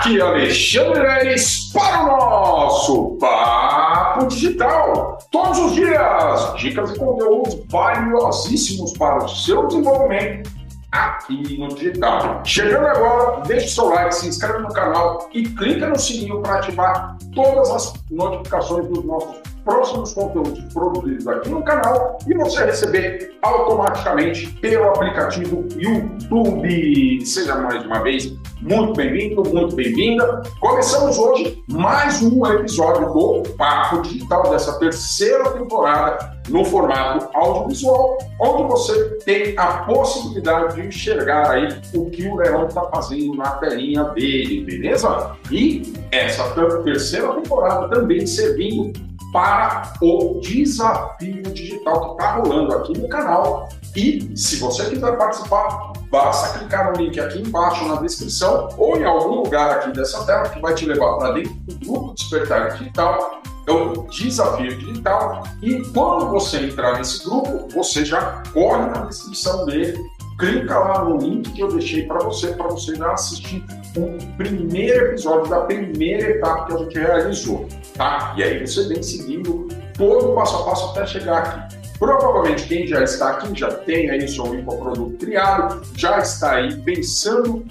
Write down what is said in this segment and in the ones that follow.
Aqui Alexandre Reis para o nosso Papo Digital. Todos os dias, dicas e conteúdos valiosíssimos para o seu desenvolvimento aqui no digital. Chegando agora, deixe seu like, se inscreve no canal e clica no sininho para ativar todas as notificações dos nossos próximos conteúdos produzidos aqui no canal e você receber automaticamente pelo aplicativo YouTube. Seja mais uma vez muito bem-vindo, muito bem-vinda. Começamos hoje mais um episódio do Papo Digital dessa terceira temporada no formato audiovisual, onde você tem a possibilidade de enxergar aí o que o Leão está fazendo na telinha dele, beleza? E essa terceira temporada também servindo para o desafio digital que está rolando aqui no canal. E se você quiser participar, basta clicar no link aqui embaixo na descrição ou em algum lugar aqui dessa tela que vai te levar para dentro do grupo Despertar Digital. É o desafio digital. E quando você entrar nesse grupo, você já corre na descrição dele clica lá no link que eu deixei para você, para você já assistir o primeiro episódio da primeira etapa que a gente realizou, tá? E aí você vem seguindo todo o passo a passo até chegar aqui. Provavelmente quem já está aqui já tem aí seu infoproduto criado, já está aí pensando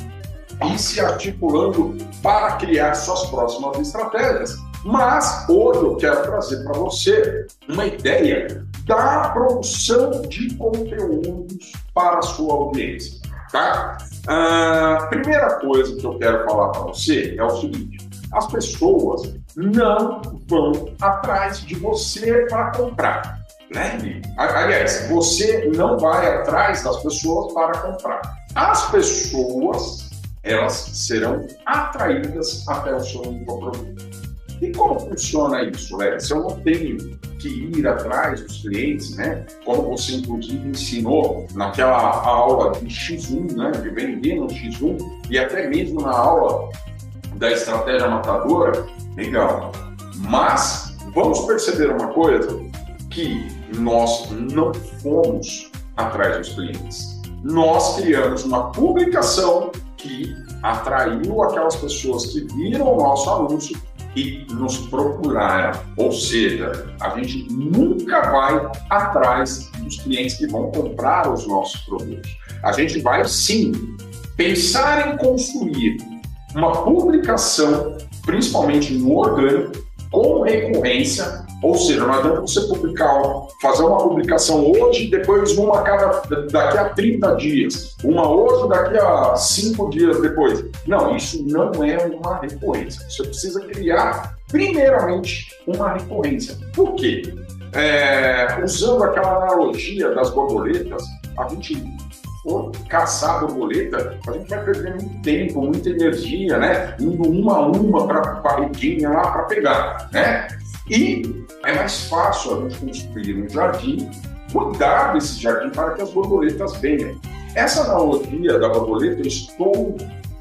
e se articulando para criar suas próximas estratégias. Mas hoje eu quero trazer para você uma ideia da produção de conteúdos para a sua audiência. Tá? A primeira coisa que eu quero falar para você é o seguinte: as pessoas não vão atrás de você para comprar. Né? Aliás, você não vai atrás das pessoas para comprar. As pessoas elas serão atraídas até o seu produto. E como funciona isso, Léo? Se eu não tenho que ir atrás dos clientes, né? Como você inclusive ensinou naquela aula de X1, né? De vender no X1 e até mesmo na aula da estratégia matadora, legal. Mas vamos perceber uma coisa que nós não fomos atrás dos clientes. Nós criamos uma publicação que atraiu aquelas pessoas que viram o nosso anúncio e nos procuraram. Ou seja, a gente nunca vai atrás dos clientes que vão comprar os nossos produtos. A gente vai sim pensar em construir uma publicação, principalmente no orgânico, com recorrência ou seja, não adianta você publicar, fazer uma publicação hoje, depois uma cada, daqui a 30 dias, uma hoje, daqui a 5 dias depois. Não, isso não é uma recorrência. Você precisa criar, primeiramente, uma recorrência. Por quê? É, usando aquela analogia das borboletas, a gente for caçar borboleta, a gente vai perder muito tempo, muita energia, né? Indo uma a uma para a barriguinha lá para pegar, né? E é mais fácil a gente construir um jardim, cuidar desse jardim para que as borboletas venham. Essa analogia da borboleta eu estou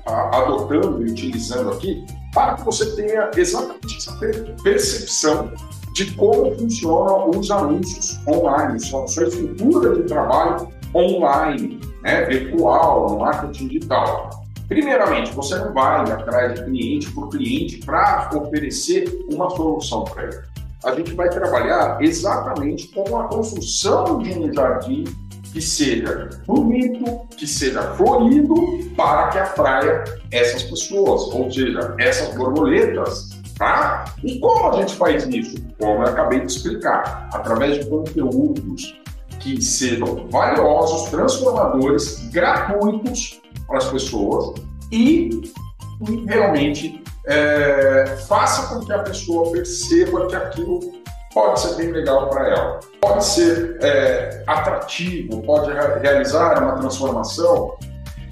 a, adotando e utilizando aqui para que você tenha exatamente essa percepção de como funcionam os anúncios online, sua, sua estrutura de trabalho online, né, virtual, no marketing digital. Primeiramente, você não vai atrás de cliente por cliente para oferecer uma solução para ele. A gente vai trabalhar exatamente com a construção de um jardim que seja bonito, que seja florido, para que atraia essas pessoas, ou seja, essas borboletas. Tá? E como a gente faz isso? Como eu acabei de explicar, através de conteúdos que sejam valiosos, transformadores, gratuitos para as pessoas e, realmente é, faça com que a pessoa perceba que aquilo pode ser bem legal para ela, pode ser é, atrativo, pode realizar uma transformação.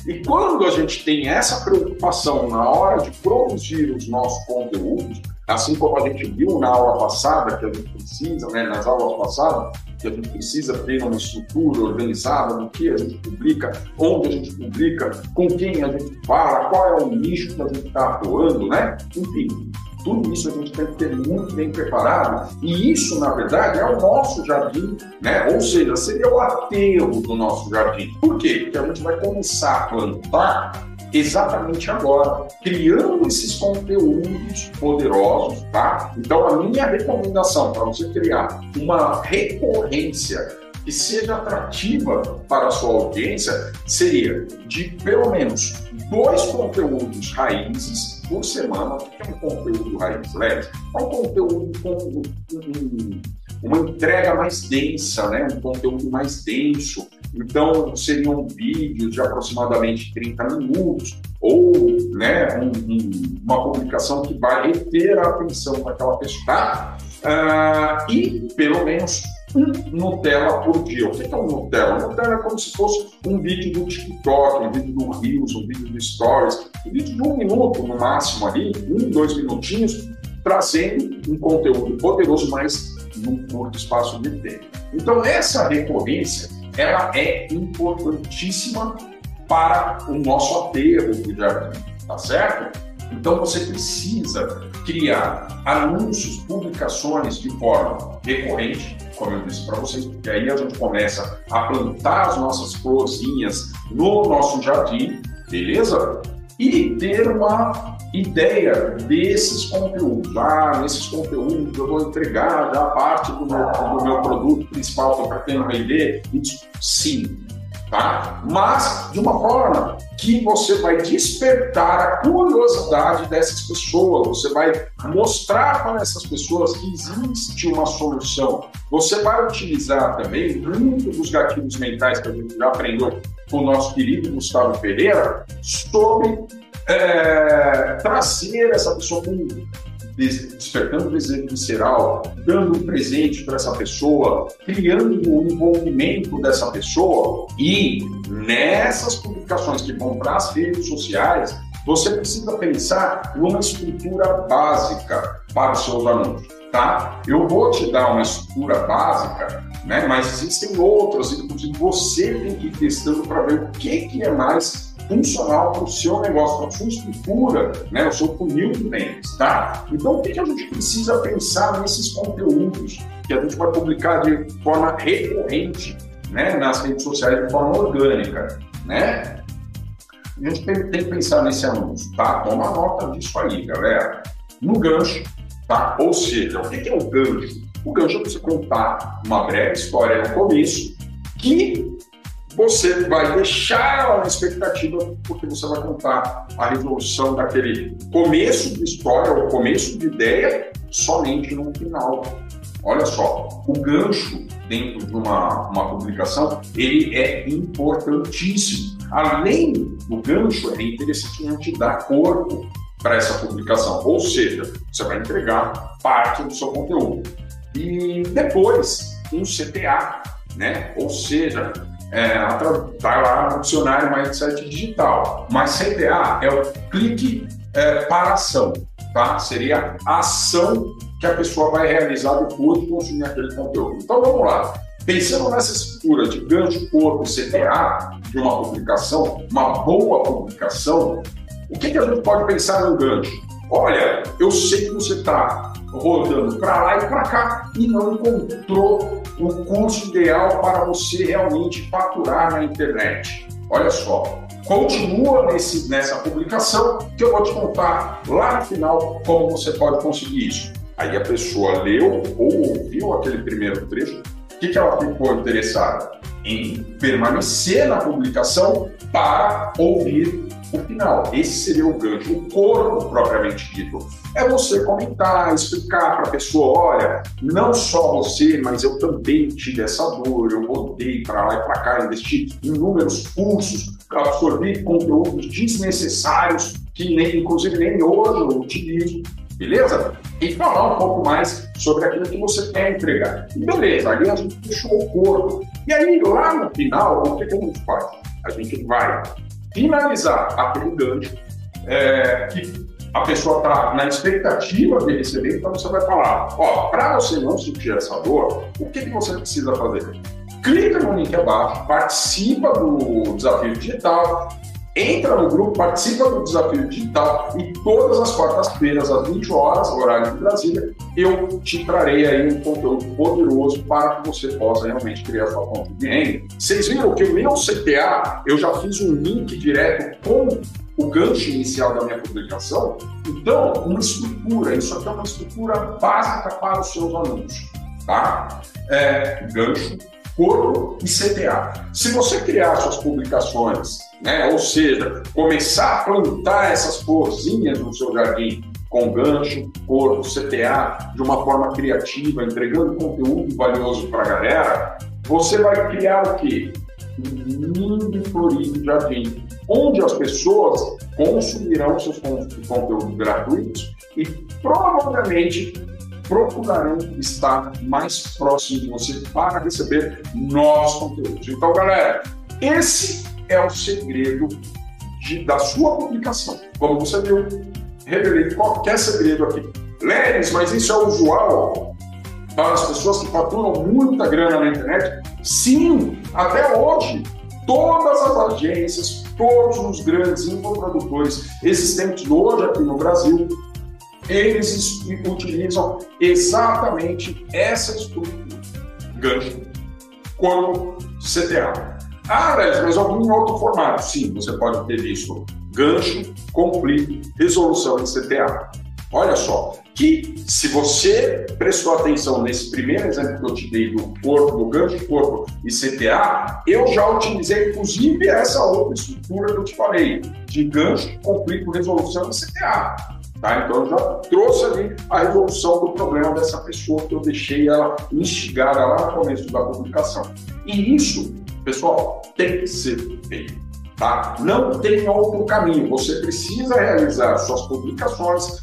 E quando a gente tem essa preocupação na hora de produzir os nossos conteúdos, assim como a gente viu na aula passada, que a gente precisa, né, nas aulas passadas, que a gente precisa ter uma estrutura organizada no que a gente publica, onde a gente publica, com quem a gente fala, qual é o nicho que a gente está atuando, né? Enfim, tudo isso a gente tem que ter muito bem preparado e isso, na verdade, é o nosso jardim, né? Ou seja, seria o aterro do nosso jardim. Por quê? Porque a gente vai começar a plantar exatamente agora, criando esses conteúdos poderosos, tá? Então, a minha recomendação para você criar uma recorrência que seja atrativa para a sua audiência seria de pelo menos dois conteúdos raízes por semana. O que é um conteúdo raiz leve? É um conteúdo com um, uma entrega mais densa, né? um conteúdo mais denso. Então, seriam vídeos de aproximadamente 30 minutos, ou né, um, um, uma publicação que vai reter a atenção daquela pessoa. Tá? Uh, e, pelo menos, um Nutella por dia. O que é um Nutella? Nutella é como se fosse um vídeo do TikTok, um vídeo do Reels, um vídeo do Stories, um vídeo de um minuto no máximo ali, um, dois minutinhos, trazendo um conteúdo poderoso, mas num curto espaço de tempo. Então, essa recorrência, ela é importantíssima para o nosso aterro do jardim, tá certo? Então você precisa criar anúncios, publicações de forma recorrente, como eu disse para vocês, porque aí a gente começa a plantar as nossas florzinhas no nosso jardim, beleza? E ter uma ideia desses conteúdos. Ah, nesses conteúdos eu vou entregar já parte do meu, do meu produto principal que eu pretendo vender. Sim, tá? Mas de uma forma que você vai despertar a curiosidade dessas pessoas, você vai mostrar para essas pessoas que existe uma solução. Você vai utilizar também muito dos gatilhos mentais que a gente já aprendeu o nosso querido Gustavo Pereira sobre é, trazer essa pessoa com despertando o desejo visceral, dando um presente para essa pessoa, criando o um envolvimento dessa pessoa. E nessas publicações que vão para as redes sociais, você precisa pensar numa estrutura básica para os seus anúncios, tá? Eu vou te dar uma estrutura básica, né? Mas existem outras, inclusive você tem que ir testando para ver o que, que é mais funcional para o seu negócio, para a sua estrutura, né, o seu funil de vendas, tá? Então, o que, que a gente precisa pensar nesses conteúdos que a gente vai publicar de forma recorrente, né, nas redes sociais de forma orgânica, né? A gente tem, que pensar nesse anúncio, tá? Toma nota disso aí, galera. No gancho, tá? Ou seja, o que, é o gancho? O gancho é você contar uma breve história no começo que você vai deixar ela na expectativa, porque você vai contar a resolução daquele começo de história, ou começo de ideia, somente no final. Olha só, o gancho dentro de uma, uma publicação, ele é importantíssimo. Além do gancho, é interessante a gente dar corpo para essa publicação, ou seja, você vai entregar parte do seu conteúdo. E depois, um CTA, né? Ou seja, é, vai lá no dicionário Mindset Digital. Mas CTA é o clique é, para ação, tá? Seria a ação que a pessoa vai realizar depois de consumir aquele conteúdo. Então vamos lá. Pensando nessa estrutura de gancho, corpo CTA de uma publicação, uma boa publicação, o que, que a gente pode pensar no gancho? Olha, eu sei que você está rodando para lá e para cá e não encontrou o curso ideal para você realmente faturar na internet. Olha só, continua nesse, nessa publicação que eu vou te contar lá no final como você pode conseguir isso. Aí a pessoa leu ou ouviu aquele primeiro trecho, o que, que ela ficou interessada? Em permanecer na publicação para ouvir o final. Esse seria o gancho. O corpo, propriamente dito, é você comentar, explicar para a pessoa: olha, não só você, mas eu também tive essa dor, eu rodei para lá e para cá, investi inúmeros cursos, absorvi conteúdos desnecessários que nem, inclusive nem hoje eu utilizo. Beleza? E falar um pouco mais sobre aquilo que você quer entregar. Beleza, ali a gente fechou o corpo. E aí, lá no final, o que a gente faz? A gente vai finalizar aquele gancho é, que a pessoa está na expectativa de receber, então você vai falar, ó, para você não sentir essa dor, o que, que você precisa fazer? Clica no link abaixo, participa do desafio digital, entra no grupo, participa do desafio digital e todas as quartas-feiras, às 20 horas, horário de Brasília, eu te trarei aí um conteúdo poderoso para que você possa realmente criar sua conta de renda. Vocês viram que o meu CTA, eu já fiz um link direto com o gancho inicial da minha publicação. Então, uma estrutura, isso aqui é uma estrutura básica para os seus anúncios, tá? É, gancho, corpo e CTA. Se você criar suas publicações, né, ou seja, começar a plantar essas florzinhas no seu jardim com gancho, corpo, CTA, de uma forma criativa, entregando conteúdo valioso para a galera, você vai criar o quê? Um lindo e florido jardim, onde as pessoas consumirão seus conteúdos gratuitos e provavelmente procurarão estar mais próximo de você para receber novos conteúdos. Então, galera, esse é o segredo de, da sua publicação. Como você viu, revelei qualquer segredo aqui. Leris, mas isso é usual para as pessoas que faturam muita grana na internet? Sim, até hoje. Todas as agências, todos os grandes infoprodutores existentes hoje aqui no Brasil, eles utilizam exatamente essa estrutura, gancho, como CTA. Ah, mas algum outro formato? Sim, você pode ter isso gancho, conflito, resolução em CTA. Olha só, que se você prestou atenção nesse primeiro exemplo que eu te dei do corpo, do gancho corpo e CTA, eu já utilizei inclusive essa outra estrutura que eu te falei, de gancho, conflito, resolução e CTA. Tá? Então eu já trouxe ali a resolução do problema dessa pessoa que eu deixei ela instigada lá no começo da publicação. E isso, pessoal, tem que ser feito. Tá? Não tem outro caminho. Você precisa realizar suas publicações,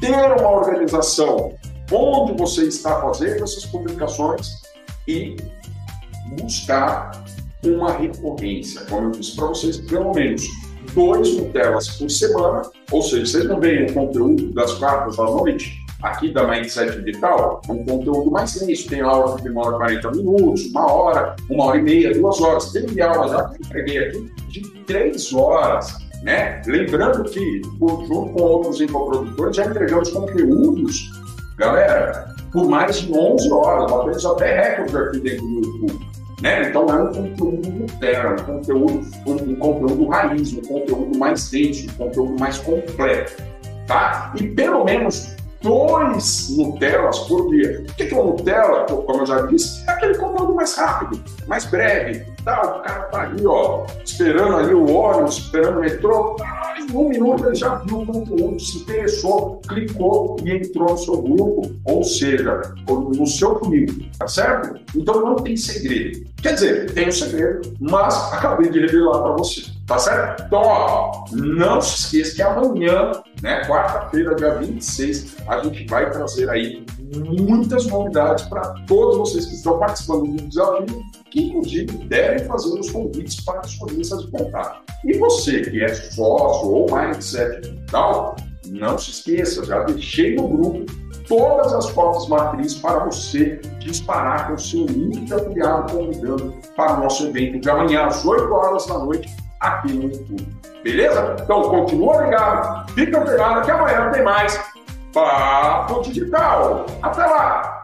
ter uma organização onde você está fazendo essas publicações e buscar uma recorrência. Como eu disse para vocês, pelo menos dois Nutellas por semana, ou seja, vocês não veem o conteúdo das quartas à noite aqui da Mindset Digital, um conteúdo mais denso, tem aula que demora 40 minutos, uma hora, uma hora e meia, duas horas. Tem aula já que entreguei aqui de três horas. Né? Lembrando que, junto com outros infoprodutores, já entregamos conteúdos, galera, por mais de 11 horas, batemos até recorde aqui dentro do YouTube. Né? Então é um conteúdo Nutella, um conteúdo, um, um, conteúdo raiz, um conteúdo mais denso, um conteúdo mais completo. Tá? E pelo menos dois Nutellas por dia. O que é um Nutella? Como eu já disse, é aquele conteúdo mais rápido, mais breve. Tá, o cara tá ali, ó, esperando ali o ônibus, esperando o metrô. Ah, em um minuto ele já viu o conteúdo, se interessou, clicou e entrou no seu grupo, ou seja, no seu comigo, tá certo? Então não tem segredo. Quer dizer, tem um segredo, mas acabei de revelar para você, tá certo? Então, ó, não se esqueça que amanhã, né, quarta-feira, dia 26, a gente vai trazer aí muitas novidades para todos vocês que estão participando do desafio, que inclusive devem fazer os convites para as listas de contato. E você que é sócio ou mindset digital, não se esqueça, já deixei no grupo todas as fotos matrizes para você disparar com o seu link afiliado convidando para o nosso evento de amanhã às 8 horas da noite aqui no YouTube. Beleza? Então continua ligado, fica ligado que amanhã tem mais Papo Digital. Até lá!